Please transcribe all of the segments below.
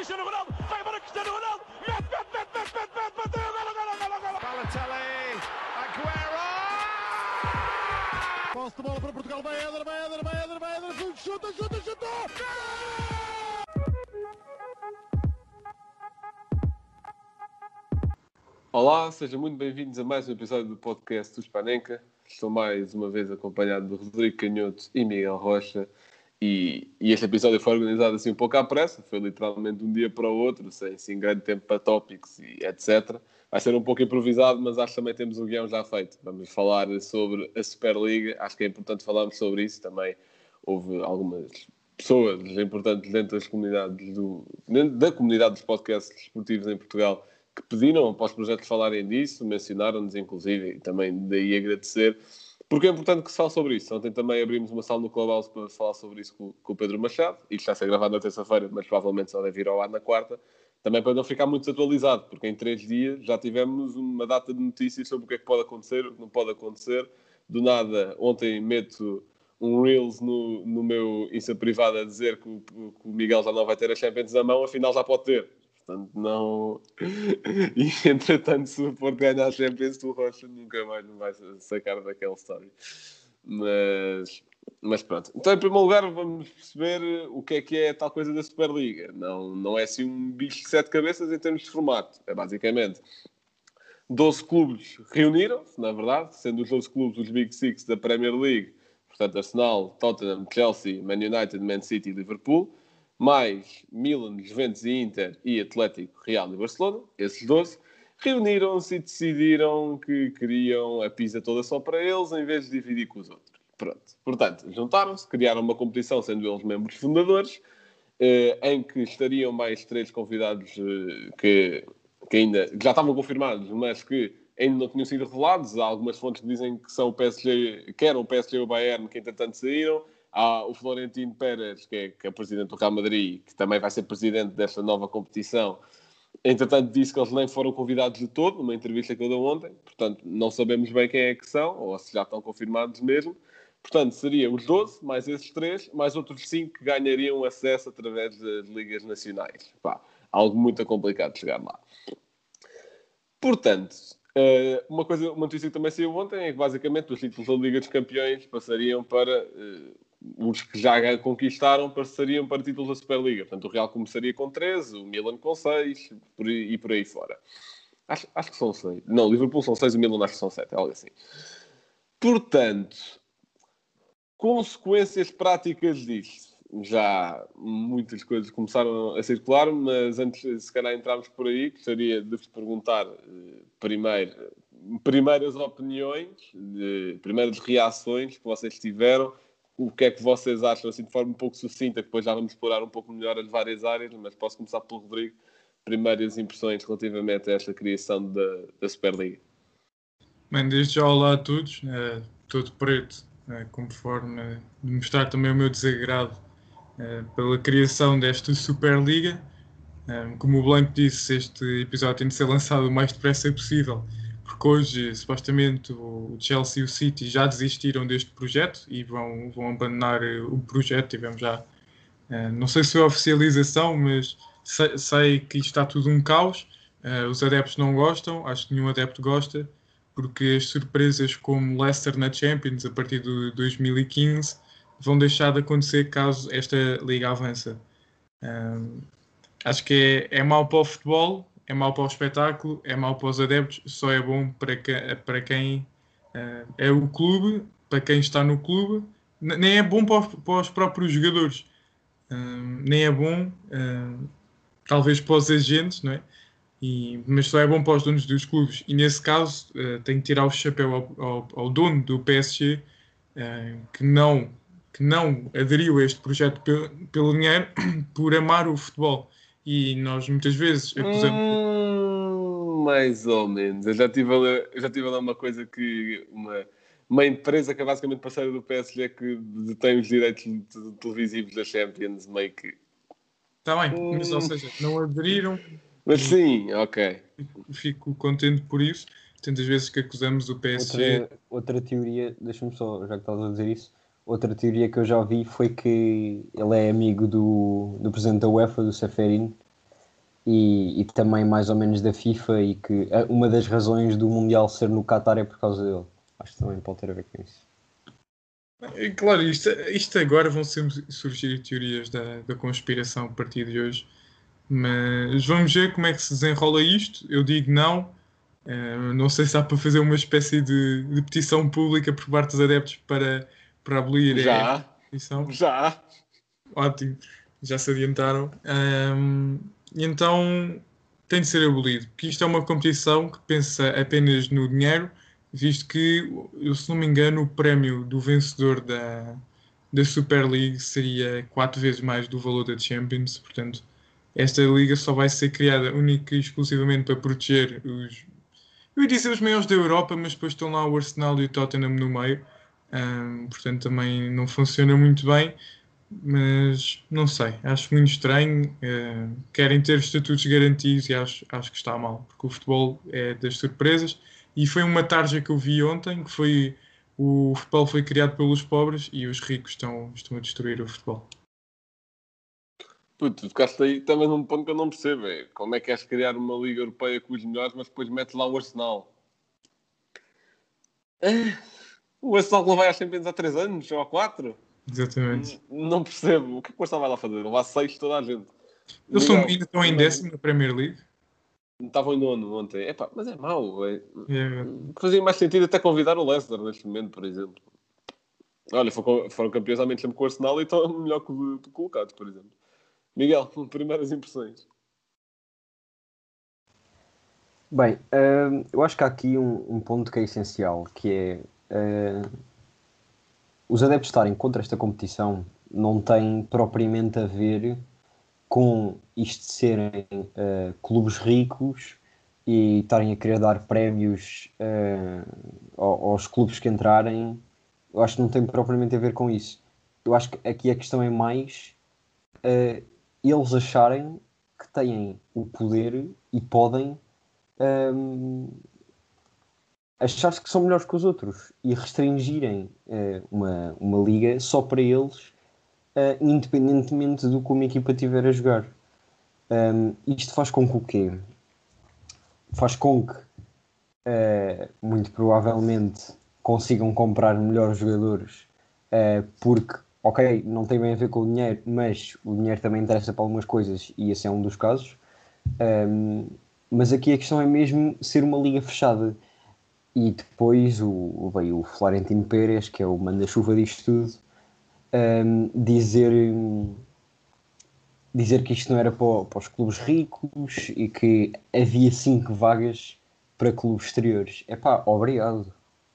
Cristiano Ronaldo, vai embora Cristiano Ronaldo, mete, mete, mete, mete, mete, mete, bateu, golo, golo, golo, golo. Balotelli, Aguero! Posse de bola para Portugal, vai Éder, vai Éder, vai Éder, vai Éder, chuta, chuta, chuta! Olá, sejam muito bem-vindos a mais um episódio do podcast do Spanenka. Estou mais uma vez acompanhado de Rodrigo Canhoto e Miguel Rocha. E, e, este episódio foi organizado assim um pouco à pressa, foi literalmente de um dia para o outro, sem, grande tempo para tópicos e etc. Vai ser um pouco improvisado, mas acho que também temos o guião já feito. Vamos falar sobre a Superliga, acho que é importante falarmos sobre isso. Também houve algumas pessoas importantes dentro das comunidades do, dentro da comunidade dos podcasts esportivos em Portugal que pediram para os projetos falarem disso, mencionaram-nos inclusive, e também daí agradecer, porque é importante que se fale sobre isso. Ontem também abrimos uma sala no Clubhouse para falar sobre isso com, com o Pedro Machado, isto está a ser gravado na terça-feira, mas provavelmente só deve ir ao ar na quarta, também para não ficar muito desatualizado, porque em três dias já tivemos uma data de notícias sobre o que é que pode acontecer, o que não pode acontecer. Do nada, ontem meto um Reels no, no meu Insta privado a dizer que o, que o Miguel já não vai ter a Champions na mão, afinal já pode ter. Portanto, não. E entretanto, se o Porto ganhar a Champions, o Rocha nunca mais me vai sacar daquela história. Mas, mas pronto. Então, em primeiro lugar, vamos perceber o que é que é tal coisa da Superliga. Não, não é assim um bicho de sete cabeças em termos de formato. É basicamente 12 clubes reuniram-se, na verdade, sendo os 12 clubes os Big Six da Premier League. Portanto, Arsenal, Tottenham, Chelsea, Man United, Man City e Liverpool mais Milan, Juventus e Inter e Atlético, Real e Barcelona, esses 12, reuniram-se e decidiram que queriam a pizza toda só para eles, em vez de dividir com os outros. Pronto. Portanto, juntaram-se, criaram uma competição, sendo eles membros fundadores, eh, em que estariam mais três convidados eh, que, que ainda que já estavam confirmados, mas que ainda não tinham sido revelados. Há algumas fontes que dizem que são o PSG, que eram o PSG e o Bayern, que entretanto saíram. Há o Florentino Pérez, que é, que é presidente do Real Madrid, que também vai ser presidente desta nova competição. Entretanto, disse que eles nem foram convidados de todo, numa entrevista que eu deu ontem. Portanto, não sabemos bem quem é que são, ou se já estão confirmados mesmo. Portanto, seria os 12, mais esses três, mais outros 5 que ganhariam acesso através das ligas nacionais. Pá, algo muito complicado de chegar lá. Portanto, eh, uma, coisa, uma notícia que também saiu ontem é que basicamente os títulos da Liga dos Campeões passariam para uh, os que já conquistaram passariam para títulos da Superliga. Portanto, o Real começaria com 13, o Milan com 6 por e por aí fora. Acho, acho que são 6. Não, o Liverpool são 6, o Milan acho que são 7, algo assim. Portanto, consequências práticas disto. Já muitas coisas começaram a circular, mas antes, se calhar, entrarmos por aí, gostaria de vos perguntar eh, primeiro, primeiras opiniões, primeiras reações que vocês tiveram o que é que vocês acham, assim, de forma um pouco sucinta, que depois já vamos explorar um pouco melhor as várias áreas, mas posso começar pelo Rodrigo. Primeiras impressões relativamente a esta criação da, da Superliga. Bem, desde já olá a todos, é, todo preto, é, conforme é, mostrar também o meu desagrado é, pela criação desta Superliga. É, como o Blanco disse, este episódio tem de ser lançado o mais depressa possível porque hoje supostamente o Chelsea e o City já desistiram deste projeto e vão, vão abandonar eh, o projeto. Tivemos já, uh, não sei se a oficialização, mas sei, sei, que está tudo um caos. Uh, os adeptos não gostam, acho que nenhum adepto gosta, porque as surpresas como Leicester na Champions a partir de 2015 vão deixar de acontecer caso esta liga avance. Uh, acho que é, é mau para o futebol, é mau para o espetáculo, é mau para os adeptos, só é bom para, que, para quem uh, é o clube, para quem está no clube, nem é bom para os, para os próprios jogadores, uh, nem é bom, uh, talvez para os agentes, não é? E, mas só é bom para os donos dos clubes. E nesse caso, uh, tenho que tirar o chapéu ao, ao, ao dono do PSG, que, não, que não aderiu a este projeto pelo, pelo dinheiro, por amar o futebol e nós muitas vezes acusamos. Hum, mais ou menos. Eu já tive, eu já tive lá uma coisa que uma, uma empresa que é basicamente parceira do PSG que detém os direitos televisivos da Champions, meio que. Está bem, hum. mas ou seja, não aderiram. Mas sim, ok. Fico contente por isso. Tantas vezes que acusamos o PSG. Outra, outra teoria, deixa-me só, já que estás a dizer isso, outra teoria que eu já ouvi foi que ele é amigo do, do presidente da UEFA, do Seferin, e, e também mais ou menos da FIFA e que uma das razões do Mundial ser no Qatar é por causa dele. Acho que também pode ter a ver com isso. Claro, isto, isto agora vão surgir teorias da, da conspiração a partir de hoje, mas vamos ver como é que se desenrola isto. Eu digo não. Eh, não sei se há para fazer uma espécie de, de petição pública por parte dos adeptos para, para abolir a Já, petição. já. Ótimo, já se adiantaram. Ahm, e então tem de ser abolido, porque isto é uma competição que pensa apenas no dinheiro, visto que, eu, se não me engano, o prémio do vencedor da, da Super League seria quatro vezes mais do valor da Champions. Portanto, esta liga só vai ser criada única e exclusivamente para proteger os. Eu ia dizer os maiores da Europa, mas depois estão lá o Arsenal e o Tottenham no meio. Portanto, também não funciona muito bem mas não sei, acho muito estranho. eh, querem ter estatutos garantidos e acho, acho que está mal, porque o futebol é das surpresas. E foi uma tarja que eu vi ontem, que foi o futebol foi criado pelos pobres e os ricos estão, estão a destruir o futebol. Puto, tu ficaste aí também num ponto que eu não percebo. É como é que queres criar uma Liga Europeia com os melhores, mas depois metes lá o Arsenal? O Arsenal que não vai às Champions há 3 anos ou há 4? Exatamente. Não percebo. O que é que o Arsenal vai lá fazer? Levar 6 toda a gente. Eles estão, Miguel, ainda estão em décimo na Premier League. Estavam em nono ontem. Epá, mas é mau. É... É, Fazia mais sentido até convidar o Leicester neste momento, por exemplo. Olha, foram, foram campeões há menos tempo com o Arsenal e estão melhor que o que colocados, por exemplo. Miguel, primeiras impressões. Bem, hum, eu acho que há aqui um, um ponto que é essencial, que é hum, os adeptos estarem contra esta competição não tem propriamente a ver com isto de serem uh, clubes ricos e estarem a querer dar prémios uh, ao- aos clubes que entrarem. Eu acho que não tem propriamente a ver com isso. Eu acho que aqui a questão é mais uh, eles acharem que têm o poder e podem um, achar-se que são melhores que os outros e restringirem eh, uma, uma liga só para eles, eh, independentemente do que uma equipa tiver a jogar. Um, isto faz com que o quê? Faz com que, eh, muito provavelmente, consigam comprar melhores jogadores porque, ok, não tem bem a ver com o dinheiro, mas o dinheiro também interessa para algumas coisas e esse é um dos casos. Um, mas aqui a questão é mesmo ser uma liga fechada. E depois o, veio o Florentino Pérez, que é o manda-chuva disto tudo, um, dizer, dizer que isto não era para, para os clubes ricos e que havia cinco vagas para clubes exteriores. É pá, obrigado.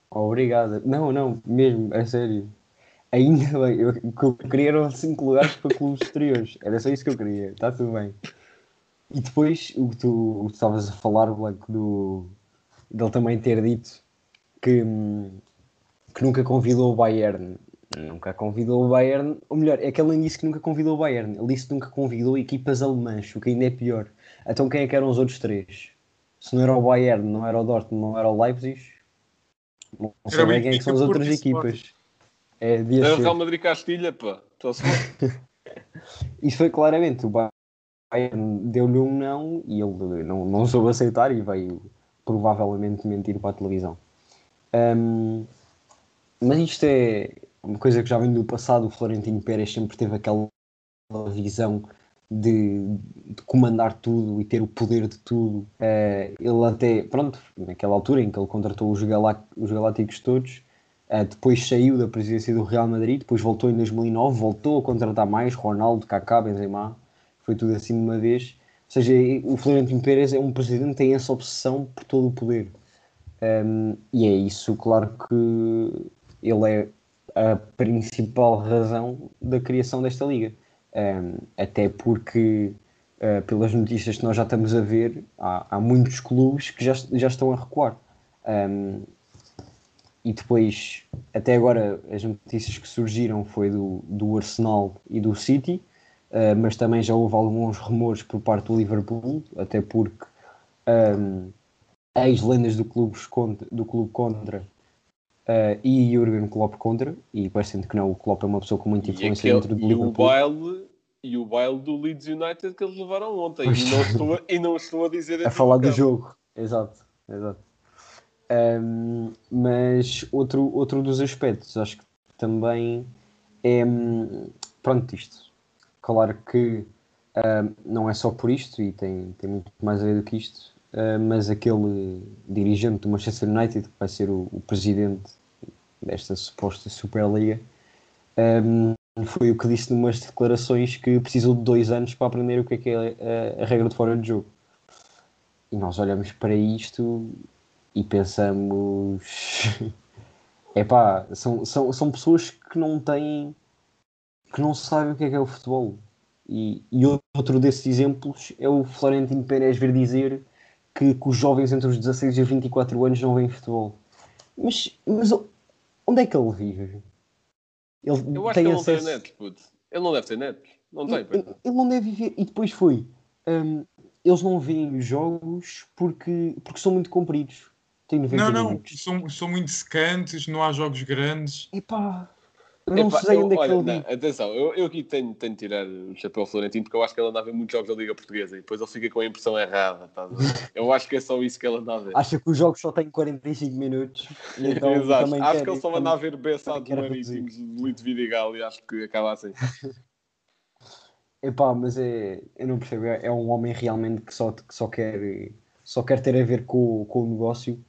Obrigado. Não, não, mesmo, é sério. Ainda bem, eu, eu queria lugares para clubes exteriores. Era só isso que eu queria, está tudo bem. E depois, o que tu estavas a falar, Blanco, do, dele também ter dito que, que nunca convidou o Bayern. Nunca convidou o Bayern, ou melhor, é que ele nem disse que nunca convidou o Bayern, ele disse que nunca convidou equipas alemãs, o que ainda é pior. Então quem é que eram os outros três? Se não era o Bayern, não era o Dortmund, não era o Leipzig, não sei bem quem é que são as outras equipas. É, Era o. Real Madrid Castilha, pá. Isso foi claramente, o Bayern deu-lhe um não e ele não, não soube aceitar e veio provavelmente mentir para a televisão. Ahm, mas isto é uma coisa que já vem do passado. O Florentino Pérez sempre teve aquela visão de, de comandar tudo e ter o poder de tudo. Eh, ele até, pronto, naquela altura em que ele contratou os, Galá os Galácticos todos, eh, depois saiu da presidência do Real Madrid, depois voltou em 2009, voltou a contratar mais, Ronaldo, Kaká, Benzema, foi tudo assim de uma vez. Seja, o Florentino Pérez é um presidente que tem essa obsessão por todo o poder. Um, e é isso, claro que ele é a principal razão da criação desta liga. Um, até porque, uh, pelas notícias que nós já estamos a ver, há, há muitos clubes que já, já estão a recuar. Um, e depois, até agora, as notícias que surgiram foi do, do Arsenal e do City, uh, mas também já houve alguns rumores por parte do Liverpool, até porque um, ex-lendas do clube contra, do clube contra uh, e Jurgen Klopp contra, e parecendo que não, o Klopp é uma pessoa com muita influência aquele, dentro do e o Liverpool. baile, e o baile do Leeds United que eles levaram ontem. E não estou a, e não estou a dizer a aqui falar do jogo. Exato, exato. Ahm, mas outro, outro dos aspectos, acho que também é. hum, Pronto, isto. Claro que ahm, não é só por isto e tem, tem muito mais a ver do que isto, ah, mas aquele dirigente do Manchester United, que vai ser o, o presidente desta suposta Superliga, ahm, foi o que disse numas declarações que precisou de dois anos para aprender o que é que é a, a regra de fora de jogo. E nós olhamos para isto e pensamos. Epá, são, são, são pessoas que não têm. Que não sabem o que é que é o futebol. E, e outro desses exemplos é o Florentino Pérez vir dizer que, que os jovens entre os 16 e os 24 anos não veem futebol. Mas, mas onde é que ele vive? Ele Eu acho tem que ele não acesso... tem net, puto. Ele não deve ter net. Não tem, Ele, não. ele não deve viver. E depois foi. hum, eles não veem os jogos porque, porque são muito compridos. Tem 90 Não, não, minutos. são, são muito secantes, não há jogos grandes. Epá, não Epá, sei eu- onde é que olha, ele não, atenção, eu, eu aqui tenho, tenho de tirar o chapéu ao Florentino porque eu acho que ele anda a ver muitos jogos da Liga Portuguesa e depois ele fica com a impressão errada. ver? Eu acho que é só isso que ele anda a ver. Acha que os jogos só têm 45 minutos. Então Exato. Acho quer- que ele só anda a ver Bessado quer Marítimos de Lito Vidigal e acho que acaba assim. Epá, mas é, eu não percebo. É, é um homem realmente que só, que só, quer, só quer ter a ver com, com o negócio.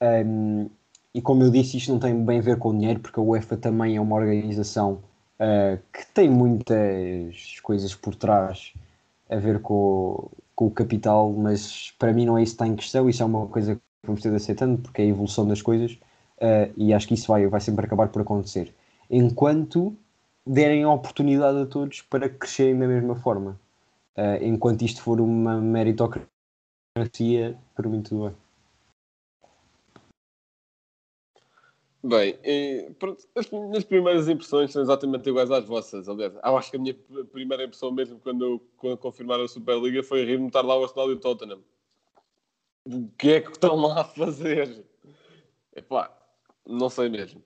Um, e como eu disse, isto não tem bem a ver com o dinheiro, porque a UEFA também é uma organização uh, que tem muitas coisas por trás a ver com, com o capital, mas para mim não é isso que está em questão. Isso é uma coisa que vamos ter de aceitando, porque é a evolução das coisas uh, e acho que isso vai, vai sempre acabar por acontecer. Enquanto derem a oportunidade a todos para crescerem da mesma forma. Uh, enquanto isto for uma meritocracia, para mim tudo bem. Bem, as minhas primeiras impressões são exatamente iguais às vossas. Aliás, eu acho que a minha primeira impressão mesmo quando, quando confirmaram a Superliga foi rir-me estar lá o Arsenal e o Tottenham. O que é que estão lá a fazer? Epá, não sei mesmo.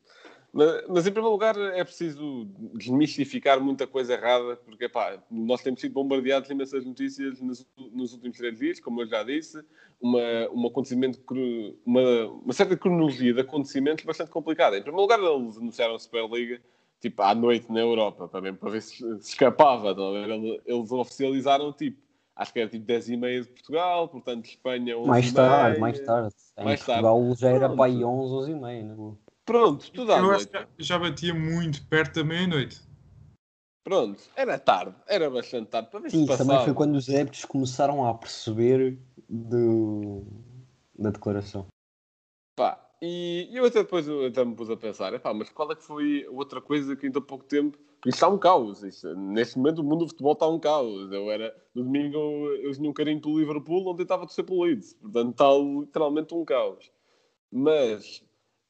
Mas, mas, em primeiro lugar é preciso desmistificar muita coisa errada, porque epá, nós temos sido bombardeados de imensas notícias nos, nos últimos três dias, como eu já disse, uma, um acontecimento, uma, uma certa cronologia de acontecimentos bastante complicada. Em primeiro lugar, eles anunciaram a Superliga tipo, à noite na Europa, para, mesmo, para ver se, se escapava. Eles oficializaram tipo, acho que era tipo 10 e meia de Portugal, portanto Espanha 11 Mais tarde, mais tarde. Em Mais tarde. Portugal já era Pronto. para aí 11, 11 e meia. Não? Pronto, tudo à Eu noite. acho que já, já batia muito perto da meia-noite. Pronto, era tarde, era bastante tarde, para ver Sim, se passava. também foi quando os adeptos começaram a perceber do, da declaração. Pá, e eu até depois eu até me pus a pensar, epá, mas qual é que foi a outra coisa que ainda há pouco tempo... Porque isto está um caos, isto- neste momento o mundo do futebol está um caos. Eu era, no domingo eu tinha um carinho pelo Liverpool, ontem estava a torcer pelo Leeds. Portanto está literalmente um caos. Mas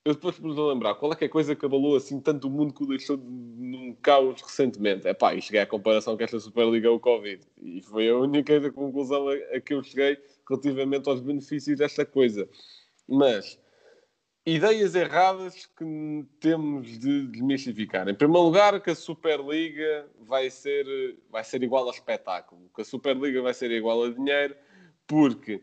eu depois me pus a lembrar, qual é que é a coisa que abalou assim tanto o mundo que o deixou de- num caos recentemente? É pá, e cheguei à comparação que esta Superliga é o Covid. E foi a única conclusão a, a que eu cheguei relativamente aos benefícios desta coisa. Mas ideias erradas que temos de desmistificar. Em primeiro lugar, que a Superliga vai ser, vai ser igual a espetáculo, que a Superliga vai ser igual a dinheiro, porque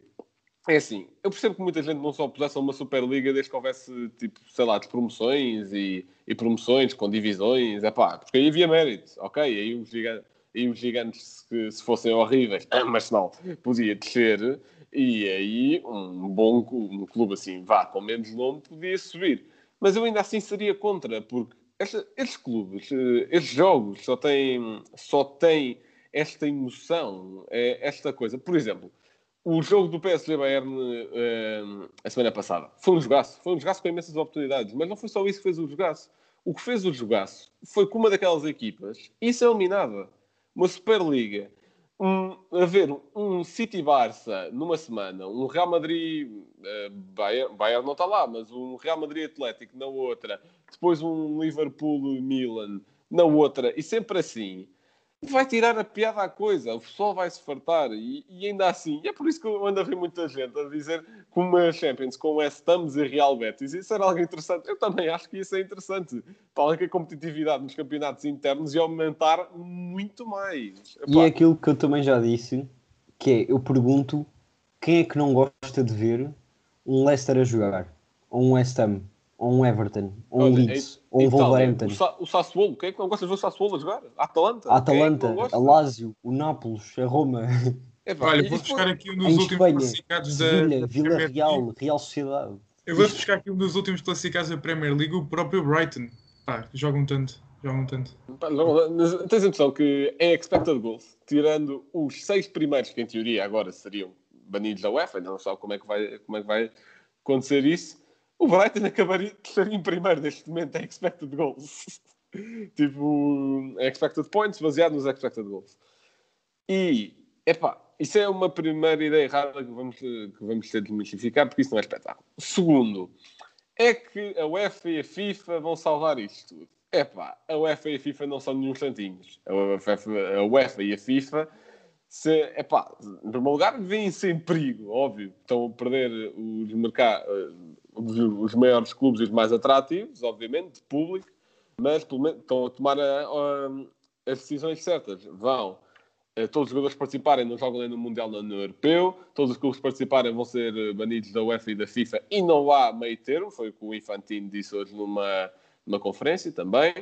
é assim, eu percebo que muita gente não só pusesse uma Superliga desde que houvesse, tipo, sei lá, de promoções e, e promoções com divisões, é pá, porque aí havia mérito, ok? Aí os gigantes, aí os gigantes se, se fossem horríveis, mas não, podia descer e aí um bom um clube assim, vá, com menos nome, podia subir. Mas eu ainda assim seria contra, porque esta, estes clubes, eh, estes jogos só têm, só têm esta emoção, eh, esta coisa. Por exemplo, o jogo do PSG Bayern eh, a semana passada foi um jogaço, foi um jogaço com imensas oportunidades, mas não foi só isso que fez o jogaço. O que fez o jogaço foi que uma daquelas equipas, isso é eliminada. Uma Superliga, um, a ver um City Barça numa semana, um Real Madrid eh, Bayern, Bayern não está lá, mas um Real Madrid Atlético na outra, depois um Liverpool Milan na outra, e sempre assim. Vai tirar a piada à coisa, o pessoal vai se fartar e, e ainda assim, e é por isso que eu ando a ver muita gente a dizer que uma Champions com West Ham e Real Betis, isso era algo interessante. Eu também acho que isso é interessante, para que a competitividade nos campeonatos internos ia aumentar muito mais. E é aquilo que eu também já disse, que é, eu pergunto, quem é que não gosta de ver um Leicester a jogar? Ou um West Ham? Ou um Everton? Ou um Olha, Leeds? é- Ou um Wolverhampton? O, Sa o Sassuolo, quem é que não gosta de ver o Sassuolo a jogar? A Atalanta? A é Atalanta, gosta? a Lazio, o Nápoles, a Roma, Epá, Olha, e vou buscar aqui um dos em últimos Espanha, classificados da, Sevilha, da Vila Premier Real, League. Real Sociedade. Eu vou buscar aqui um dos últimos classificados da Premier League, o próprio Brighton. Pá, jogam tanto, jogam tanto. Pá, não, mas Tens a noção que é expected goals, tirando os seis primeiros, que em teoria agora seriam banidos da UEFA, ainda não sabe como é que vai, como é que vai acontecer isso. O Brighton acabaria de ser em primeiro neste momento em expected goals. tipo, em expected points, baseado nos expected goals. E, epá, isso é uma primeira ideia errada que vamos, que vamos ter de desmistificar, porque isso não é espetáculo. Segundo, é que a UEFA e a FIFA vão salvar isto tudo. Epá, a UEFA e a FIFA não são nenhum santinhos. A UEFA, a UEFA e a FIFA, se, epá, em primeiro lugar, vêm-se em perigo, óbvio. Estão a perder os, mercados, os, os maiores clubes e os mais atrativos, obviamente, de público, mas pelo menos estão a tomar a- a- as decisões certas. Vão eh, todos os jogadores que participarem não jogam nem no Mundial nem no Europeu, todos os clubes que participarem vão ser eh, banidos da UEFA e da FIFA e não há meio termo, foi o que o Infantino disse hoje numa, numa conferência também.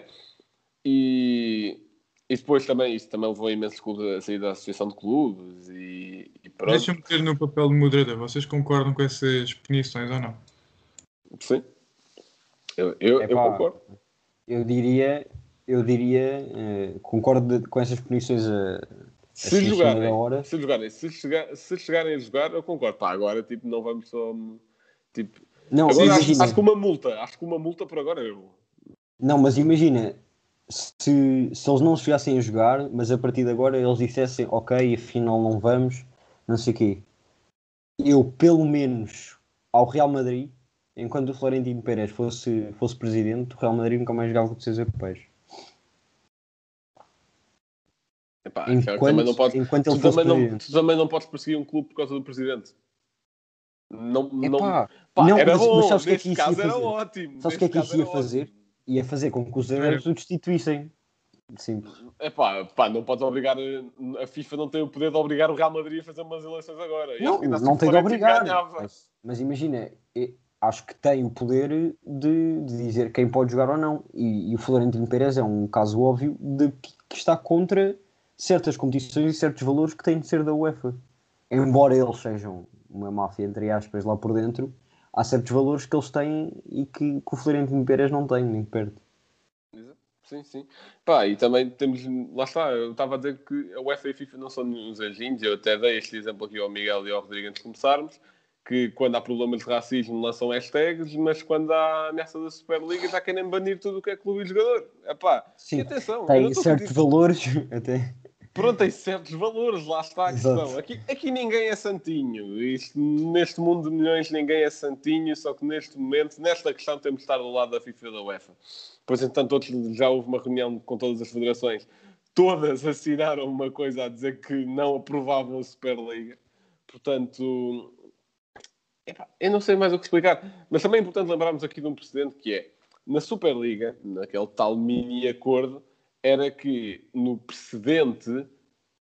E, e depois também, isso também levou imensos clubes a sair da Associação de Clubes e, e pronto. Deixa-me ter no papel de moderador. Vocês concordam com essas punições ou não? Sim. Eu, eu, eu Epá, concordo. Eu diria, eu diria, eh, concordo de- com essas punições a, Se assim, jogarem, hora. se jogarem, se, chegar, se chegarem a jogar, eu concordo. Pá, agora tipo, não vamos só. Tipo, Não, agora acho, imagina, acho que uma multa, acho que uma multa por agora eu. não, mas imagina se, se eles não chegassem a jogar, mas a partir de agora eles dissessem ok, afinal não vamos, não sei o quê. Eu, pelo menos, ao Real Madrid, enquanto o Florentino Pérez fosse, fosse presidente, o Real Madrid nunca mais jogava com os europeus. Epá, Enquanto, não podes, enquanto ele tu, fosse também não, presidente. tu também não podes perseguir um clube por causa do presidente. Não, não, Epá, pá, não, era mas- mas bom, sabes o que é que isso ia fazer? ótimo. Sabes o que é que isso ia fazer? ótimo. Ia fazer com que os adeptos o destituíssem. Simples. Epá, pá, não podes obrigar, a FIFA não tem o poder de obrigar o Real Madrid a fazer umas eleições agora. Não, não tem de obrigar. Mas, mas imagina, acho que tem o poder de, de dizer quem pode jogar ou não. E, e o Florentino Pérez é um caso óbvio de que, que está contra certas competições e certos valores que têm de ser da UEFA. Embora eles sejam uma máfia, entre aspas, lá por dentro, há certos valores que eles têm e que, que o Florentino Pérez não tem, nem perto. Sim, sim. Pá, e também temos, lá está, eu estava a dizer que a UEFA e a FIFA não são nenhum anjinhos, eu até dei este exemplo aqui ao Miguel e ao Rodrigo antes de começarmos, que quando há problemas de racismo lançam hashtags, mas quando há ameaça da Superliga já querem banir tudo o que é clube e jogador. Epá, Sim, e atenção, Tem certos valores, até. Pronto, tem certos valores, lá está a Exato. questão. Aqui, aqui ninguém é santinho. Isto, neste mundo de milhões ninguém é santinho, só que neste momento, nesta questão, temos de estar do lado da FIFA e da UEFA. Pois, entanto, outros, já houve uma reunião com todas as federações. Todas assinaram uma coisa a dizer que não aprovavam a Superliga. Portanto, epá, eu não sei mais o que explicar. Mas também é importante lembrarmos aqui de um precedente que é, na Superliga, naquele tal mini acordo, era que no precedente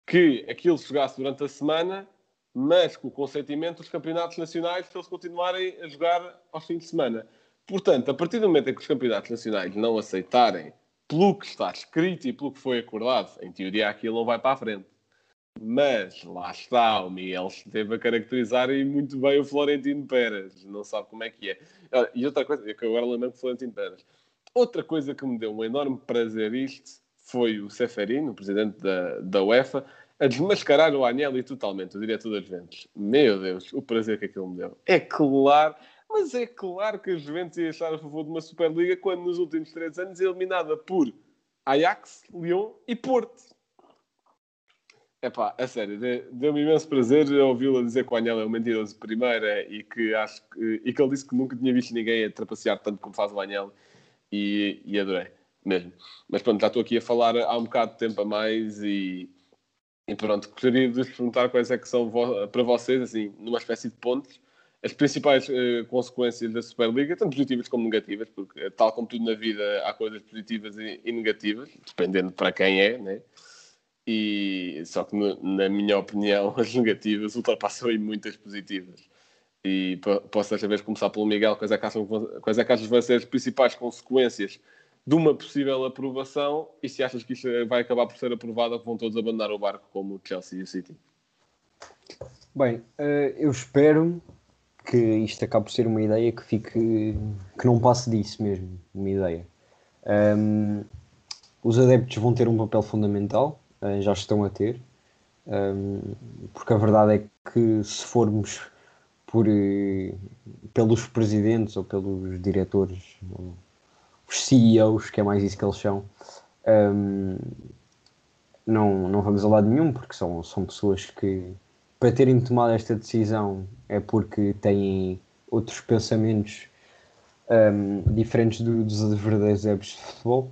que aquilo se jogasse durante a semana, mas com o consentimento dos campeonatos nacionais para eles continuarem a jogar aos fins de semana. Portanto, a partir do momento em que os campeonatos nacionais não aceitarem pelo que está escrito e pelo que foi acordado, em teoria aquilo não vai para a frente. Mas lá está, o Miguel esteve a caracterizar e muito bem o Florentino Pérez. Não sabe como é que é. E outra coisa, eu agora lembro do Florentino Pérez. Outra coisa que me deu um enorme prazer isto foi o Seferino, o presidente da, da UEFA, a desmascarar o Agnelli totalmente, o diretor das Juventus. Meu Deus, o prazer que aquilo me deu. É claro, mas é claro que a Juventus ia estar a favor de uma Superliga quando nos últimos três anos é eliminada por Ajax, Lyon e Porto. Epá, a sério, deu- deu-me imenso prazer ouvi-lo dizer que o Agnelli é um mentiroso de primeira e que acho que, e que ele disse que nunca tinha visto ninguém a trapacear tanto como faz o Agnelli e, e adorei. Mesmo. Mas pronto, já estou aqui a falar há um bocado de tempo a mais e, e pronto, gostaria de vos perguntar quais é que são vo para vocês, assim, numa espécie de pontos, as principais uh, consequências da Superliga, tanto positivas como negativas, porque tal como tudo na vida há coisas positivas e, e negativas, dependendo para quem é, né? E só que no, na minha opinião as negativas ultrapassam aí muitas positivas. E posso desta vez começar pelo Miguel, quais é que acham, quais é que acham vão ser as principais consequências de uma possível aprovação e se achas que isto vai acabar por ser aprovado vão todos abandonar o barco como o Chelsea e o City? Bem, eh, eu espero que isto acabe por ser uma ideia que fique que não passe disso mesmo, uma ideia. Um, os adeptos vão ter um papel fundamental, uh, já estão a ter, um, porque a verdade é que se formos por, uh, pelos presidentes ou pelos diretores, os CEOs, que é mais isso que eles são, um, não, não vamos a lado nenhum, porque são, são pessoas que para terem tomado esta decisão é porque têm outros pensamentos um, diferentes do, dos verdadeiros adeptos de futebol.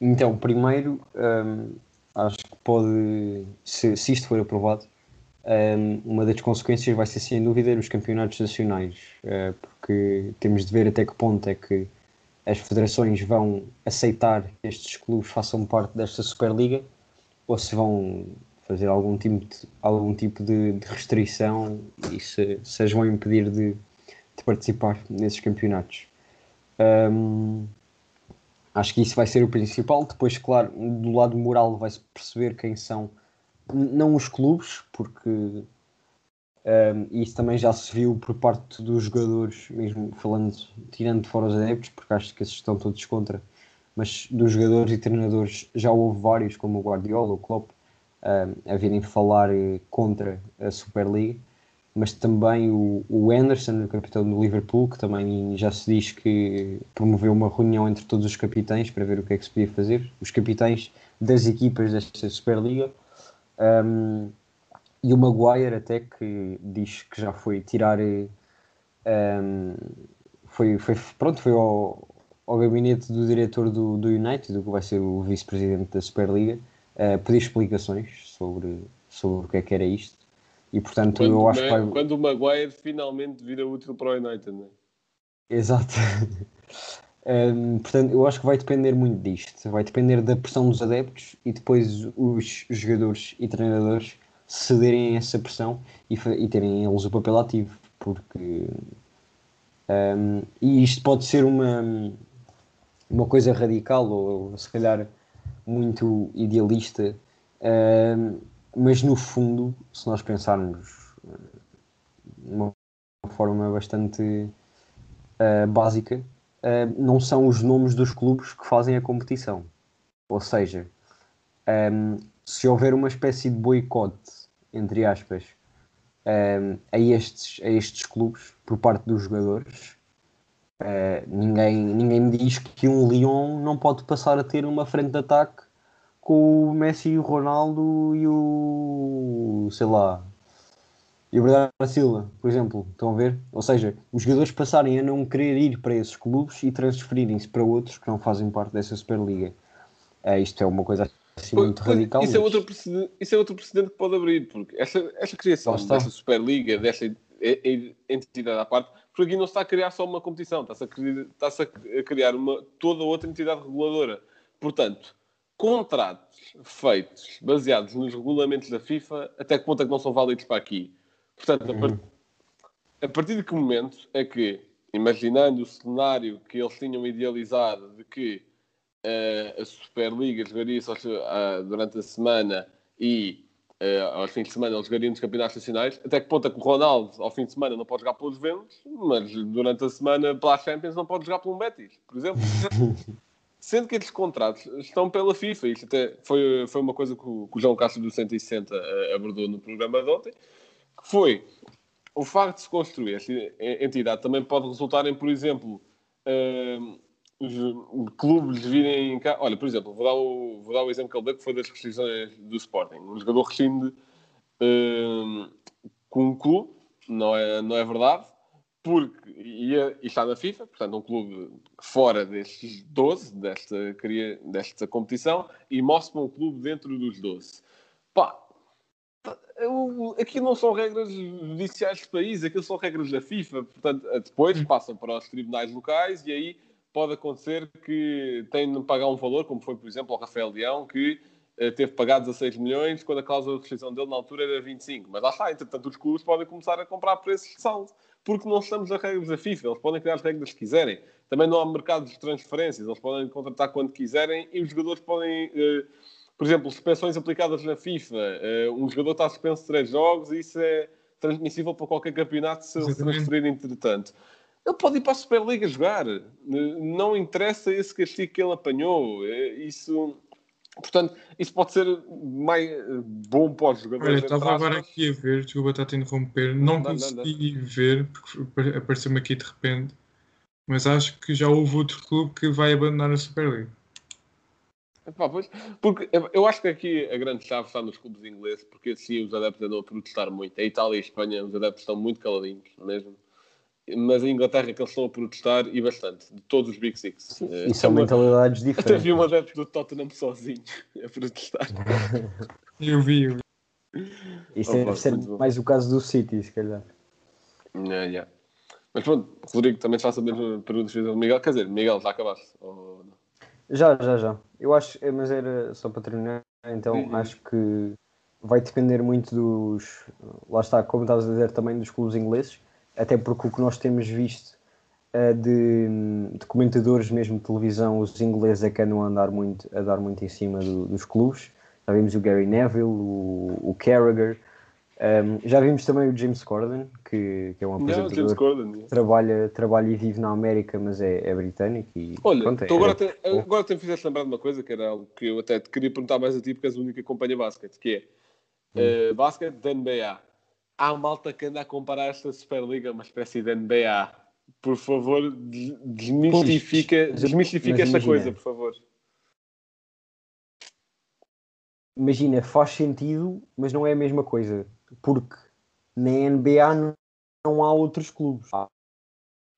Então, primeiro, um, acho que pode, se, se isto for aprovado, um, uma das consequências vai ser sem dúvida os campeonatos nacionais, uh, porque temos de ver até que ponto é que as federações vão aceitar que estes clubes façam parte desta Superliga ou se vão fazer algum tipo de, algum tipo de, de restrição e se, se as vão impedir de, de participar nesses campeonatos. Um, acho que isso vai ser o principal. Depois, claro, do lado moral vai-se perceber quem são, não os clubes, porque um, isso também já se viu por parte dos jogadores, mesmo falando, tirando de fora os adeptos, porque acho que esses estão todos contra, mas dos jogadores e treinadores já houve vários, como o Guardiola, o Klopp, a virem falar eh, contra a Superliga, mas também o, o Anderson, o capitão do Liverpool, que também já se diz que promoveu uma reunião entre todos os capitães para ver o que é que se podia fazer, os capitães das equipas desta Superliga. Um, e o Maguire até que diz que já foi tirar um, foi, foi, pronto, foi ao, ao gabinete do diretor do, do United, que vai ser o vice-presidente da Superliga, uh, pedir explicações sobre, sobre o que é que era isto. E portanto quando, eu acho que vai... Quando o Maguire finalmente vira útil para o United, não é? Exato. um, portanto, eu acho que vai depender muito disto. Vai depender da pressão dos adeptos e depois os jogadores e treinadores cederem a essa pressão e, e terem eles o papel ativo. Porque. Um, e isto pode ser uma, uma coisa radical ou se calhar muito idealista, uh, mas no fundo, se nós pensarmos de uma forma bastante uh, básica, uh, não são os nomes dos clubes que fazem a competição. Ou seja, um, se houver uma espécie de boicote, entre aspas, um, a, estes, a estes clubes por parte dos jogadores, Uh, ninguém, ninguém me diz que um Lyon não pode passar a ter uma frente de ataque com o Messi o Ronaldo e o sei lá e o Bernardo Silva, por exemplo, estão a ver? Ou seja, os jogadores passarem a não querer ir para esses clubes e transferirem-se para outros que não fazem parte dessa Superliga. Uh, isto é uma coisa assim muito radical. Isso, é outro precedente, isso é outro precedente que pode abrir, porque esta, esta criação desta Superliga, desta entidade à parte, porque aqui não se está a criar só uma competição, está-se a criar, está a criar uma, toda outra entidade reguladora. Portanto, contratos feitos baseados nos regulamentos da FIFA, até que ponto é que não são válidos para aqui? Portanto, a, part... a partir de que momento é que, imaginando o cenário que eles tinham idealizado de que a Superliga jogaria só uh, durante a semana e uh, aos fins de semana eles jogariam nos campeonatos nacionais. Até que ponto é que o Ronaldo, ao fim de semana, não pode jogar pelos Ventos, mas durante a semana, pela Champions, não pode jogar pelo Betis, por exemplo. Sendo que estes contratos estão pela FIFA, isto até foi, foi uma coisa que o, que o João Castro do 160 uh, abordou no programa de ontem, que foi o facto de se construir esta entidade também pode resultar em, por exemplo, uh, os clubes virem cá. Olha, por exemplo, vou dar o, vou dar o exemplo que ele deu, que foi das restrições do Sporting. Um jogador rescinde uh, com um clube, não é, não é verdade, porque ia, e está na FIFA, portanto, um clube fora destes 12, desta, queria- desta competição, e mostra um clube dentro dos 12. Pá, eu- aquilo não são regras judiciais de país, aquilo são regras da FIFA, portanto, depois passam para os tribunais locais e aí pode acontecer que têm de pagar um valor, como foi, por exemplo, o Rafael Leão, que eh, teve pagado 16 milhões quando a cláusula de rescisão dele na altura era 25. Mas lá está, entretanto, os clubes podem começar a comprar preços de saldo, porque não estamos nas regras da FIFA, eles podem criar as regras que quiserem. Também não há mercado de transferências, eles podem contratar quando quiserem e os jogadores podem. eh, por exemplo, suspensões aplicadas na FIFA. eh, um jogador está suspenso três jogos e isso é transmissível para qualquer campeonato se ele se Exatamente. transferir entretanto. Ele pode ir para a Superliga jogar. Eh, Não interessa esse castigo que ele apanhou. Eh, Isso, portanto, isso pode ser mais eh, bom para os jogadores. Olha, estava agora aqui a ver, desculpa estar a te interromper, não Dá, dá, dá. consegui ver, porque apareceu-me aqui de repente, mas acho que já houve outro clube que vai abandonar a Superliga. Porque eu- eu acho que aqui a grande chave está nos clubes ingleses, porque assim os adeptos andam a protestar muito. A Itália e a Espanha, os adeptos estão muito caladinhos mesmo. Mas a Inglaterra que eles estão a protestar e bastante, de todos os Big Six. Eh, E são uma- mentalidades Até diferentes. vi um adepto do Tottenham sozinho a protestar. Eu vi, eu vi. Isso Opa, deve ser muito bom. mais o caso do City, se calhar. Yeah, yeah. Mas pronto, Rodrigo, também te faço a mesma pergunta que ao Miguel. Quer dizer, Miguel, já acabaste? Ou? Já, já, já. Eu acho, é, mas era só para terminar, então Uhum. acho que vai depender muito dos. Lá está, como estavas a dizer, também dos clubes ingleses, até porque o que nós temos visto eh, de, de comentadores mesmo de televisão, os ingleses é que andam a, andar muito, a dar muito em cima do- dos clubes. Já vimos o Gary Neville, o, o Carragher, um, já vimos também o James Corden, que, que é um Não, apresentador Corden. yeah. trabalha, trabalha e vive na América, mas é, é britânico. E, Olha, pronto, tu é- agora, até, agora até me fizeste lembrar de uma coisa que era algo que eu até te queria perguntar mais a ti, porque és a única que acompanha basquete, que é uh, basquete da NBA. Há malta que anda a comparar esta Superliga a uma espécie de NBA. Por favor, des- desmistifica, desmistifica esta coisa, por favor. imagina, faz sentido, mas não é a mesma coisa, porque na NBA não, não há outros clubes. Há,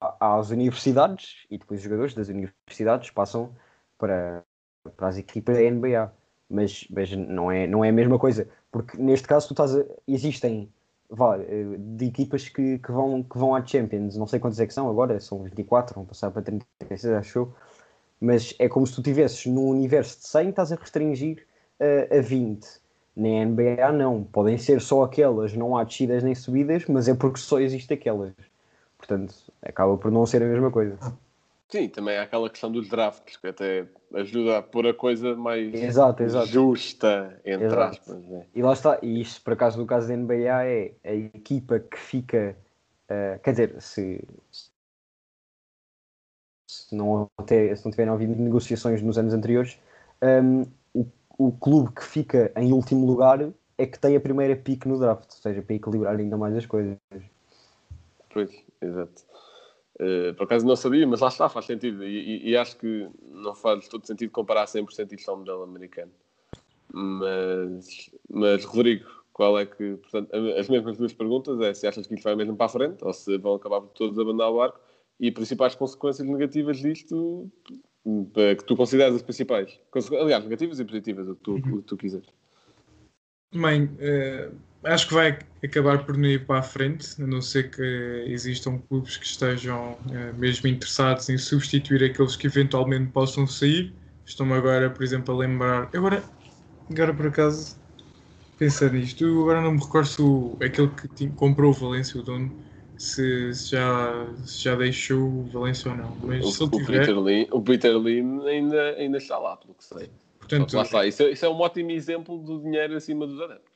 há- há as universidades e depois os jogadores das universidades passam para, para as equipas da NBA. Mas, mas não, é, não é a mesma coisa, porque neste caso tu estás a, existem eh, de equipas que, que, vão, que vão à Champions, não sei quantas é que são agora, são 24, vão passar para 36, acho eu. Mas é como se tu tivesses num universo de 100, estás a restringir uh, a 20. Na NBA não, podem ser só aquelas, não há descidas nem subidas, mas é porque só existe aquelas. Portanto, acaba por não ser a mesma coisa. Sim, também há aquela questão dos drafts, que até ajuda a pôr a coisa mais Exato, exato. justa, entre Exato. aspas. né? E lá está, e isto por acaso no caso da NBA é a equipa que fica, uh, quer dizer, se, se, não, até, se não tiverem havido negociações nos anos anteriores, um, o, o clube que fica em último lugar é que tem a primeira pique no draft, ou seja, para equilibrar ainda mais as coisas. Pois, exato. Uh, por acaso não sabia, mas lá está, faz sentido. E, e- e acho que não faz todo sentido comparar 100% isto ao modelo americano. Mas, mas, Rodrigo, qual é que, portanto, as mesmas duas perguntas é se achas que isto vai mesmo para a frente ou se vão acabar por todos abandonar o barco e principais consequências negativas disto eh, que tu consideras as principais. Aliás, negativas e positivas, o que tu, que tu quiseres. Bem, eh, acho que vai acabar por não ir para a frente, a não ser que existam clubes que estejam eh, mesmo interessados em substituir aqueles que eventualmente possam sair. Estou-me agora, por exemplo, a lembrar. Agora, agora por acaso, pensando nisto, eu agora não me recordo se o, aquele que tinha- comprou o Valência, o dono, se, se já, se já deixou o Valência ou não. Mas se O, ele o, tiver, Peter Lim, o Peter Lim ainda, ainda está lá, pelo que sei. portanto, Lá está. Isso, é- isso é um ótimo exemplo do dinheiro acima dos adeptos.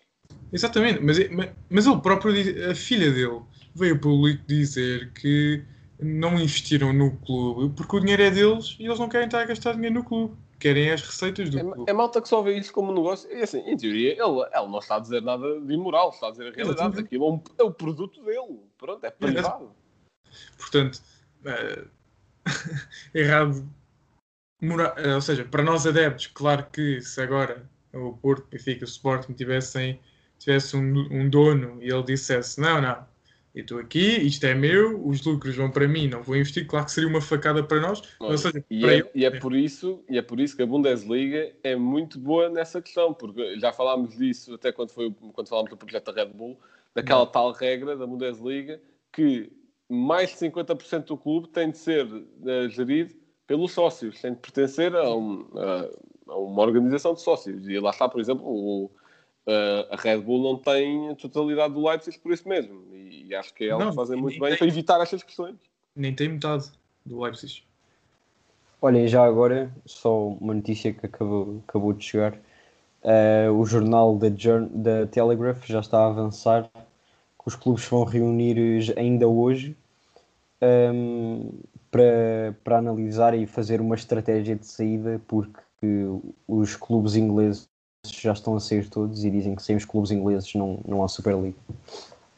Exatamente, mas, mas, mas ele próprio, a filha dele, veio ao público dizer que não investiram no clube porque o dinheiro é deles e eles não querem estar a gastar dinheiro no clube. Querem as receitas do É, clube. é malta que só vê isso como um negócio. E assim, em teoria, ele, ele não está a dizer nada de imoral, está a dizer a realidade. Aquilo é, um, é o produto dele. Pronto, é privado. Portanto, eh, errado. eh, ou seja, para nós adeptos, claro que se agora o Porto, Benfica, o Sporting tivessem tivesse um, um dono e ele dissesse não, não, eu estou aqui, isto é meu, os lucros vão para mim, não vou investir. Claro que seria uma facada para nós. Ou seja, e, para é, eu, e é por isso e é por isso que a Bundesliga é muito boa nessa questão, porque já falámos disso até quando foi quando falámos do projeto da Red Bull, daquela tal regra da Bundesliga que mais de 50% do clube tem de ser eh, gerido pelos sócios, tem de pertencer a, um- a- a uma organização de sócios. E lá está, por exemplo, o- a- a Red Bull não tem a totalidade do Leipzig por isso mesmo. E, acho que é algo Não, que fazem e muito bem tem- para evitar estas questões. nem tem metade do Leipzig. Olhem, já agora, só uma notícia que acabou, acabou de chegar. Eh, o jornal da, da Telegraph já está a avançar que os clubes vão reunir ainda hoje ehm, para, para analisar e fazer uma estratégia de saída, porque os clubes ingleses já estão a sair todos e dizem que sem os clubes ingleses não, não há Superliga.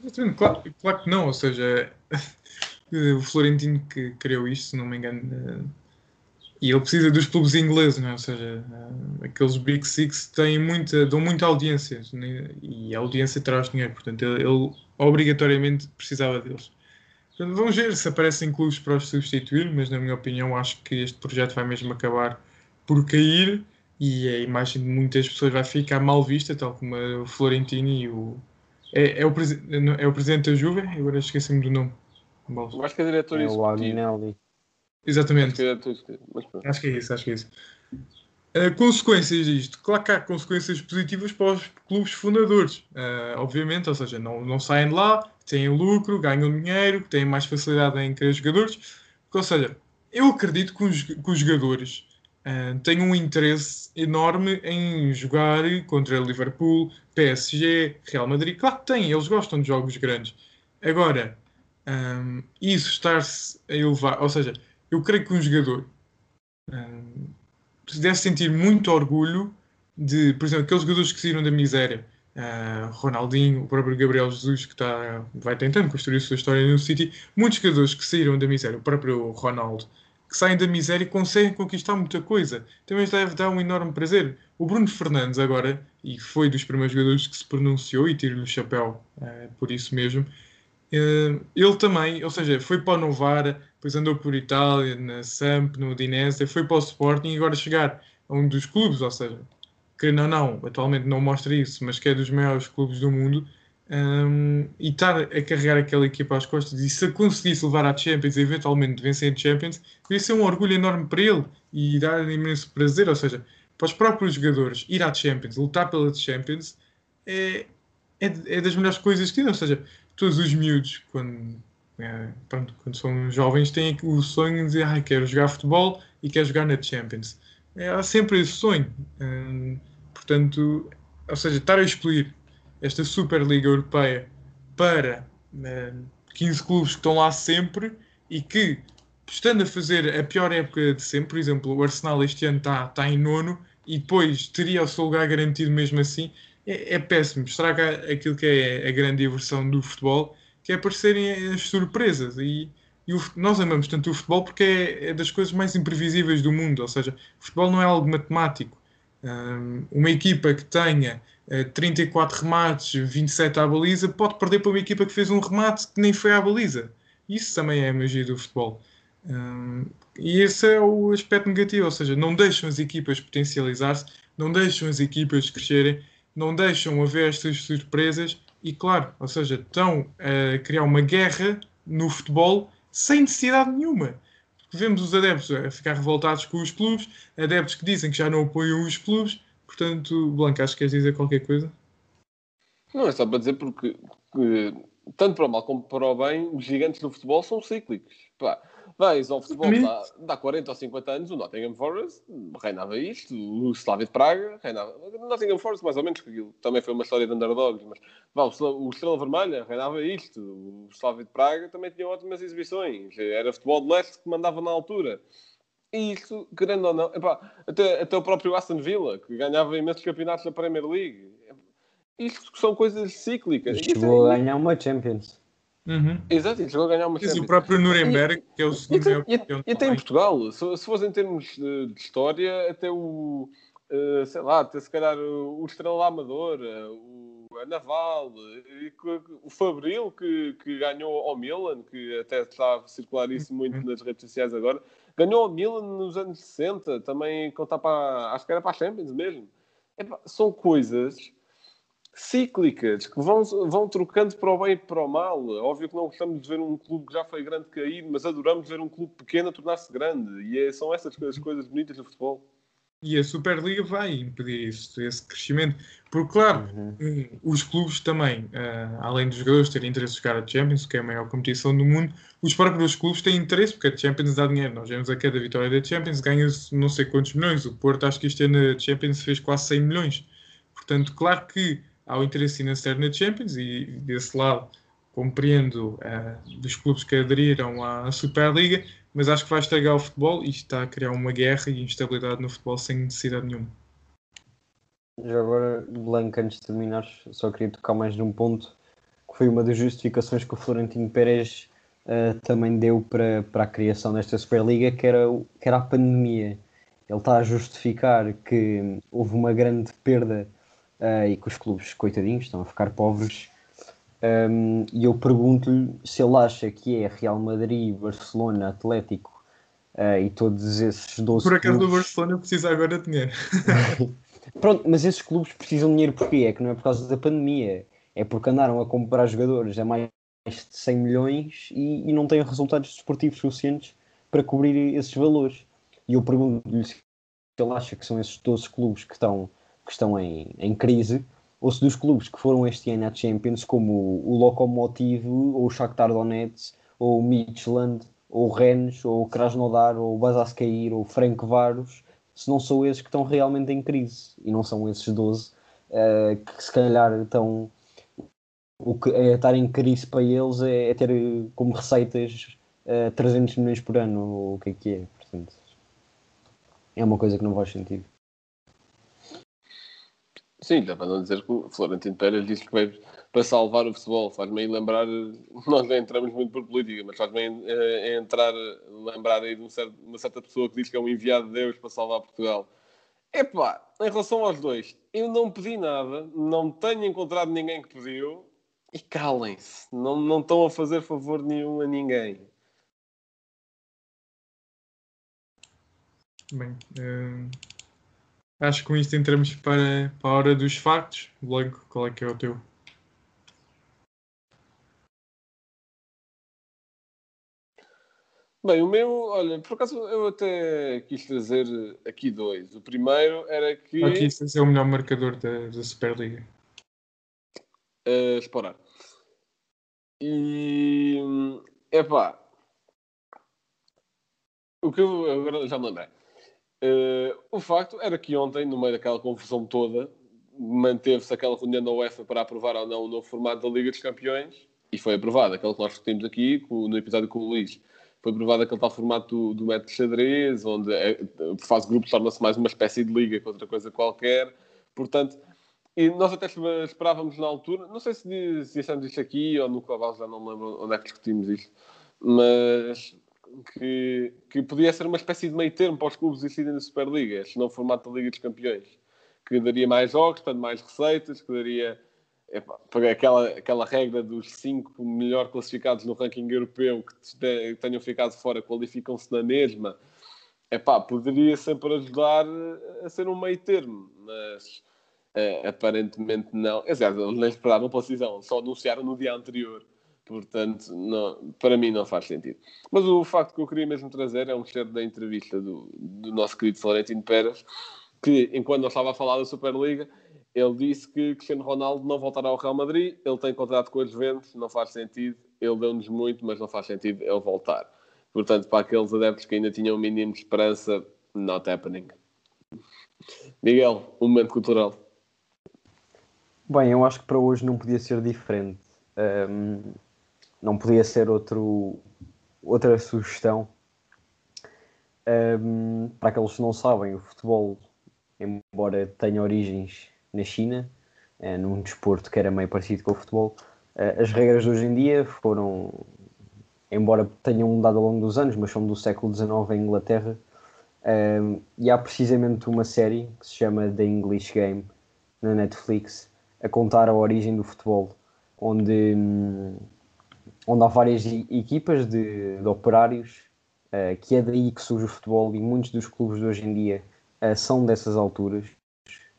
Exatamente, Claro, claro que não, ou seja, o Florentino que criou isto, se não me engano, eh, e ele precisa dos clubes ingleses, não é? ou seja, eh, aqueles Big Six têm muita, dão muita audiência né? e a audiência traz dinheiro, portanto ele, ele obrigatoriamente precisava deles. Portanto, vamos ver se aparecem clubes para os substituir, mas na minha opinião acho que este projeto vai mesmo acabar por cair e a imagem de muitas pessoas vai ficar mal vista, tal como o Florentino e o, é, é, o, presi- é o presidente da Juve, agora esqueci-me do nome. Bom, Eu acho que é diretor É o executivo. Agnelli. Acho Exatamente, que é acho que é isso, acho que é isso. Uh, consequências disto. Claro que há consequências positivas para os clubes fundadores, uh, obviamente, ou seja, não, não saem de lá, têm lucro, ganham dinheiro, têm mais facilidade em criar jogadores. Ou seja, eu acredito que os, que os jogadores uh, têm um interesse enorme em jogar contra Liverpool, PSG, Real Madrid. Claro que têm, eles gostam de jogos grandes. Agora, um, isso estar-se a elevar, ou seja, eu creio que um jogador um, deve sentir muito orgulho de, por exemplo, aqueles jogadores que saíram da miséria, uh, Ronaldinho, o próprio Gabriel Jesus, que está, vai tentando construir a sua história no City, muitos jogadores que saíram da miséria, o próprio Ronaldo, que saem da miséria e conseguem conquistar muita coisa. Também deve dar um enorme prazer. O Bruno Fernandes agora, e foi dos primeiros jogadores que se pronunciou, e tiro-lhe o chapéu uh, por isso mesmo, Uh, ele também, ou seja, foi para o Novara, depois andou por Itália, na Samp, no Udinese, foi para o Sporting e agora chegar a um dos clubes, ou seja, que não, não, atualmente não mostra isso, mas que é dos maiores clubes do mundo, um, e estar a carregar aquela equipa às costas e se conseguisse levar à Champions e eventualmente vencer a Champions, devia ser um orgulho enorme para ele e dar imenso prazer, ou seja, para os próprios jogadores ir à Champions, lutar pela Champions, é, é, é das melhores coisas que tem, ou seja, todos os miúdos, quando, é, pronto, quando são jovens, têm o sonho de dizer ah, quero jogar futebol e quero jogar na Champions. É, há sempre esse sonho. Hum, portanto, ou seja, estar a escolher esta Superliga Europeia para hum, 15 clubes que estão lá sempre e que, estando a fazer a pior época de sempre, por exemplo, o Arsenal este ano está, está em nono e depois teria o seu lugar garantido mesmo assim, é, é péssimo, estraga aquilo que é a grande diversão do futebol, que é aparecerem as surpresas. E, e o, nós amamos tanto o futebol porque é, é, das coisas mais imprevisíveis do mundo, ou seja, o futebol não é algo matemático. Um, uma equipa que tenha uh, 34 remates, 27 à baliza, pode perder para uma equipa que fez um remate que nem foi à baliza. Isso também é a magia do futebol. E esse é o aspecto negativo, ou seja, não deixam as equipas potencializar-se, não deixam as equipas crescerem, não deixam haver estas surpresas e, claro, ou seja, estão a criar uma guerra no futebol sem necessidade nenhuma. Vemos os adeptos a ficar revoltados com os clubes, adeptos que dizem que já não apoiam os clubes. Portanto, Blanca, acho que queres dizer qualquer coisa? Não, é só para dizer porque, que, tanto para o mal como para o bem, os gigantes do futebol são cíclicos. Pá, vais ao futebol dá, dá 40 ou 50 anos, o Nottingham Forest reinava isto, o Slavia de Praga reinava. O Nottingham Forest, mais ou menos, que aquilo também foi uma história de underdogs, mas vá, o Estrela Vermelha reinava isto, o Slavia de Praga também tinha ótimas exibições, era futebol de leste que mandava na altura. E isto, querendo ou não, epá, até, até o próprio Aston Villa, que ganhava imensos campeonatos da Premier League. Isto são coisas cíclicas. Chegou a ganhar uma Champions. Uhum. Exato, e chegou a ganhar uma Champions. o próprio Nuremberg, que é o segundo E, e, e até em Portugal, se, se fosse em termos de, de história, até o, uh, sei lá, até se calhar o, o Estrela Amador, uh, o a Naval, e que- o Fabril que, que ganhou ao Milan, que até está a circular isso muito nas redes sociais agora, ganhou ao Milan nos anos 60, também contar para, acho que era para a Champions mesmo. Epá, são coisas cíclicas que vão, vão trocando para o bem e para o mal. Óbvio que não gostamos de ver um clube que já foi grande cair, mas adoramos ver um clube pequeno tornar-se grande. E é- são essas coisas, coisas bonitas do futebol. E a Superliga vai impedir isso, esse crescimento. Porque, claro, eh, os clubes também, eh, além dos jogadores terem interesse em jogar a Champions, que é a maior competição do mundo, os próprios clubes têm interesse, porque a Champions dá dinheiro. Nós vemos a cada vitória da Champions, ganha-se não sei quantos milhões. O Porto, acho que este ano a Champions fez quase 100 milhões. Portanto, claro que há o interesse financeiro na Champions e desse lado compreendo eh, dos clubes que aderiram à Superliga, mas acho que vai estragar o futebol e está a criar uma guerra e instabilidade no futebol sem necessidade nenhuma. Já agora, Blanco, antes de terminares, só queria tocar mais num ponto que foi uma das justificações que o Florentino Pérez eh, também deu para, para a criação desta Superliga, que era, que era a pandemia. Ele está a justificar que houve uma grande perda eh, e que os clubes, coitadinhos, estão a ficar pobres. Um, e eu pergunto-lhe se ele acha que é Real Madrid, Barcelona, Atlético eh, e todos esses 12 Por acaso o clubes. Barcelona precisa agora de dinheiro. Pronto, mas esses clubes precisam de dinheiro porquê? É que não é por causa da pandemia, é porque andaram a comprar jogadores a mais de 100 milhões e, e não têm resultados desportivos suficientes para cobrir esses valores. E eu pergunto-lhe se ele acha que são esses 12 clubes que estão, que estão em, em crise ou se dos clubes que foram este ano à Champions, como o, Lokomotiv, ou o Shakhtar Donetsk, ou o Midtjylland, ou o Rennes, ou o Krasnodar, ou o Basaksehir, ou o Ferencváros, se não são esses que estão realmente em crise e não são esses 12 eh, que se calhar estão o que é estar em crise para eles é, é ter eh, como receitas eh, 300 milhões por ano ou o que é que é portanto é uma coisa que não faz sentido Sim, dá para não dizer que o Florentino Pérez disse que veio para salvar o futebol. Faz-me lembrar, nós não entramos muito por política, mas faz-me eh, entrar, lembrar aí de um certo- uma certa pessoa que diz que é um enviado de Deus para salvar Portugal. Epá, em relação aos dois, eu não pedi nada, não tenho encontrado ninguém que pediu e calem-se, não, não estão a fazer favor nenhum a ninguém. Bem, eh, acho que com isto entramos para, para a hora dos factos. Blanco, qual é que é o teu? Bem, o meu, olha, por acaso eu até quis trazer aqui dois. O primeiro era que. Aqui isso é o melhor marcador da, da Superliga. a explorar. E epá, o que eu agora já me lembrei. Eh, o facto era que ontem, no meio daquela confusão toda, manteve-se aquela reunião da UEFA para aprovar ou não o novo formato da Liga dos Campeões e foi aprovado. Aquele que nós discutimos aqui no episódio com o Luís. Foi aprovado aquele tal formato do, do método xadrez, onde é, por fase de grupo torna-se mais uma espécie de liga que outra coisa qualquer. Portanto, e nós até esperávamos na altura, não sei se, se achamos isto aqui ou no Clavalo, já não me lembro onde é que discutimos isto, mas que, que podia ser uma espécie de meio termo para os clubes existirem na Superliga, este novo formato da Liga dos Campeões, que daria mais jogos, portanto, mais receitas, que daria para aquela, aquela regra dos cinco melhor classificados no ranking europeu que te- tenham ficado fora qualificam-se na mesma. Epá, poderia sempre ajudar a ser um meio termo, mas eh, aparentemente não. Aliás, eles nem esperaram pela decisão, só anunciaram no dia anterior. Portanto, não- para mim não faz sentido. Mas o facto que eu queria mesmo trazer é um excerto da entrevista do, do nosso querido Florentino Pérez, que enquanto nós estava a falar da Superliga, ele disse que Cristiano Ronaldo não voltará ao Real Madrid, ele tem contrato com os Juventus, não faz sentido, ele deu-nos muito, mas não faz sentido ele voltar. Portanto, para aqueles adeptos que ainda tinham o mínimo de esperança, not happening. Miguel, um momento cultural. Bem, eu acho que para hoje não podia ser diferente. Ahm, não podia ser outro, outra sugestão. Ahm, para aqueles que não sabem, o futebol, embora tenha origens na China, eh, num desporto que era meio parecido com o futebol, eh, as regras de hoje em dia foram, embora tenham mudado ao longo dos anos, mas são do século XIX em Inglaterra. Ahm, e há precisamente uma série que se chama The English Game na Netflix a contar a origem do futebol, onde, hum, onde há várias equipas de, de operários, eh, que é daí que surge o futebol e muitos dos clubes de hoje em dia eh, são dessas alturas.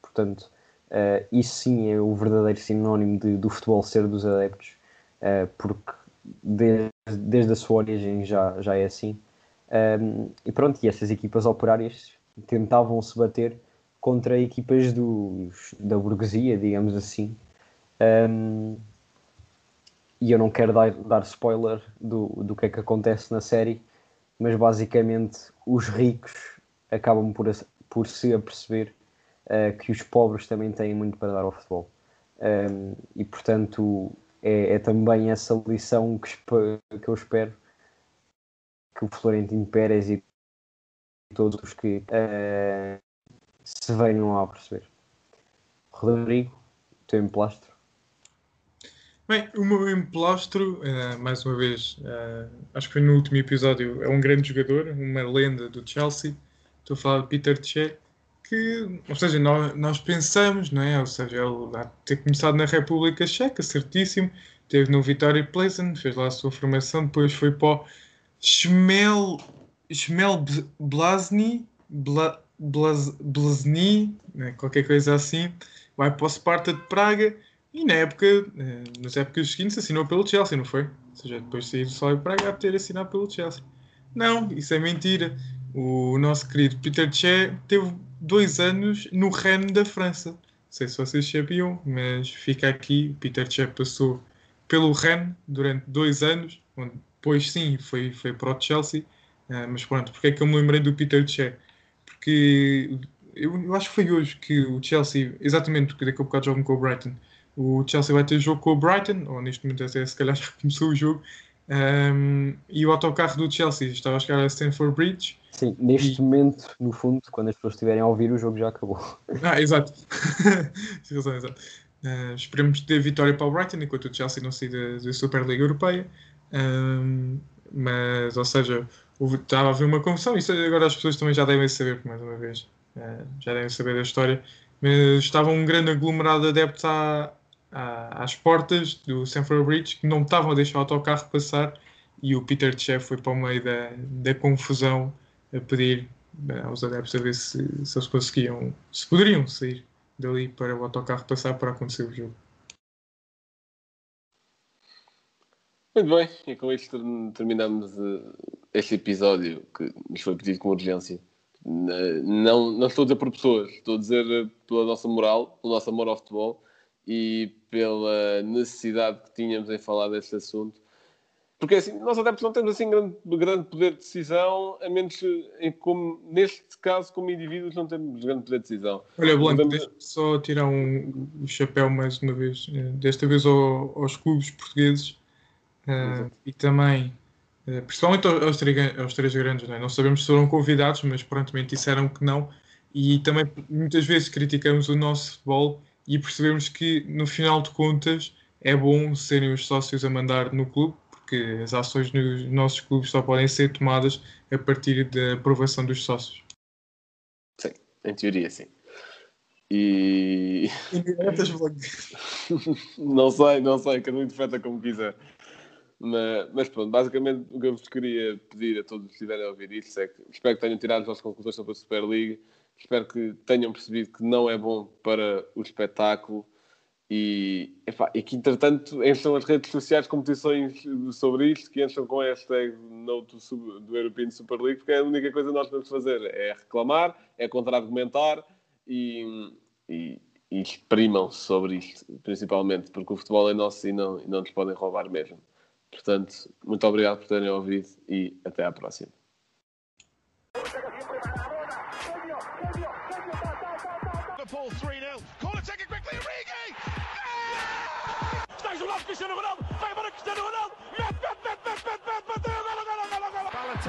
Portanto, eh, isso sim é o verdadeiro sinónimo de- do futebol ser dos adeptos, porque desde, desde a sua origem já, já é assim. Um, e pronto, e essas equipas operárias tentavam se bater contra equipas da burguesia, digamos assim. Um, e eu não quero dar, dar spoiler do, do que é que acontece na série, mas basicamente os ricos acabam por, por se aperceber uh, que os pobres também têm muito para dar ao futebol. Um, e portanto é, é também essa lição que, que eu espero que o Florentino Pérez e todos os que eh, se venham a perceber. Rodrigo, teu emplastro. Bem, o meu emplastro, eh, mais uma vez, eh, acho que foi no último episódio, é um grande jogador, uma lenda do Chelsea. Estou a falar de Peter Cech, que, ou seja, nós, nós pensamos, não é? Ou seja, ele há ter começado na República Checa, certíssimo, teve no Vitória Pleasant, fez lá a sua formação, depois foi para o Schmel, Schmel Blasny, Bla, Blas, Blasny, né, qualquer coisa assim, vai para o Sparta de Praga e na época, eh, nas épocas seguintes assinou pelo Chelsea, não foi? Ou seja, depois de sair do há de ter assinado pelo Chelsea. Não, isso é mentira. O nosso querido Peter Che teve dois anos no Rennes da França. Não sei se vocês sabiam, mas fica aqui. Peter Che passou pelo Rennes durante dois anos, onde depois sim foi, foi para o Chelsea. Ah, mas pronto, porque é que eu me lembrei do Peter Che? Porque eu, acho que foi hoje que o Chelsea, exatamente daqui a bocado jogam com o Brighton, o Chelsea vai ter jogo com o Brighton, ou neste momento até se calhar já começou o jogo, um, e o autocarro do Chelsea estava a chegar a Stanford Bridge. Sim, neste E- momento, no fundo, quando as pessoas estiverem a ouvir, o jogo já acabou. Ah, exato. Razão, exato. Uh, esperemos ter vitória para o Brighton enquanto o Chelsea não sair da, da Superliga Europeia. Um, mas, ou seja, houve- estava a haver uma confusão. Isso agora as pessoas também já devem saber, mais uma vez. Uh, já devem saber da história. Mas estava um grande aglomerado de adeptos à, às portas do Stanford Bridge que não estavam a deixar o autocarro passar e o Peter Che foi para o meio da, da confusão a pedir eh, aos adeptos a ver se, se eles conseguiam, se poderiam sair dali para o autocarro passar para acontecer o jogo. Muito bem, e com isto ter- terminamos eh, este episódio que nos foi pedido com urgência. Não, não estou a dizer por pessoas, estou a dizer eh, pela nossa moral, pelo nosso amor ao futebol e pela necessidade que tínhamos em falar deste assunto. Porque assim, nós adeptos não temos assim grande, grande poder de decisão, a menos em como, neste caso, como indivíduos, não temos grande poder de decisão. Olha, Blanco, Podemos- deixa-me só tirar um, o chapéu mais uma vez, eh, desta vez ao- aos clubes portugueses Exato. e também, eh, principalmente aos, aos três grandes, não, é? não sabemos se foram convidados, mas prontamente disseram que não. E também muitas vezes criticamos o nosso futebol e percebemos que no final de contas é bom serem os sócios a mandar no clube, porque as ações nos nossos clubes só podem ser tomadas a partir da aprovação dos sócios. Sim, em teoria, sim. E Indiretas, não sei, não sei, cada um interpreta como quiser. Mas, mas pronto, basicamente o que eu vos queria pedir a todos que estiverem a ouvir isto é que espero que tenham tirado as vossas conclusões sobre a Superliga, espero que tenham percebido que não é bom para o espetáculo e, epá, e que entretanto encham as redes sociais competições sobre isto, que encham com a hashtag do, sub- do European Super League, porque é a única coisa que nós podemos fazer é reclamar, é contra-argumentar e, e, e exprimam-se sobre isto, principalmente, porque o futebol é nosso e não, e não nos podem roubar mesmo. Portanto, muito obrigado por terem ouvido e até à próxima.